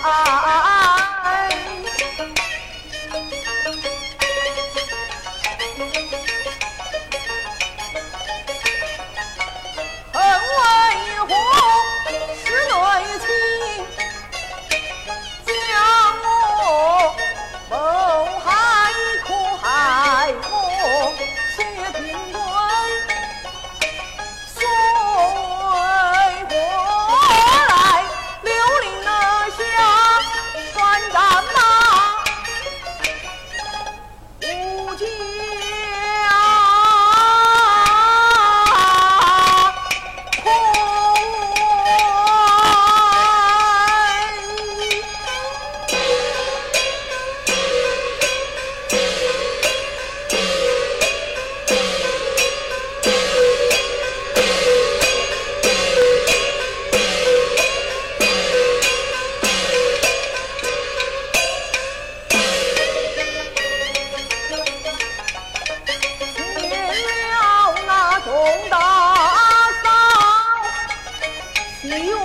啊啊啊啊没有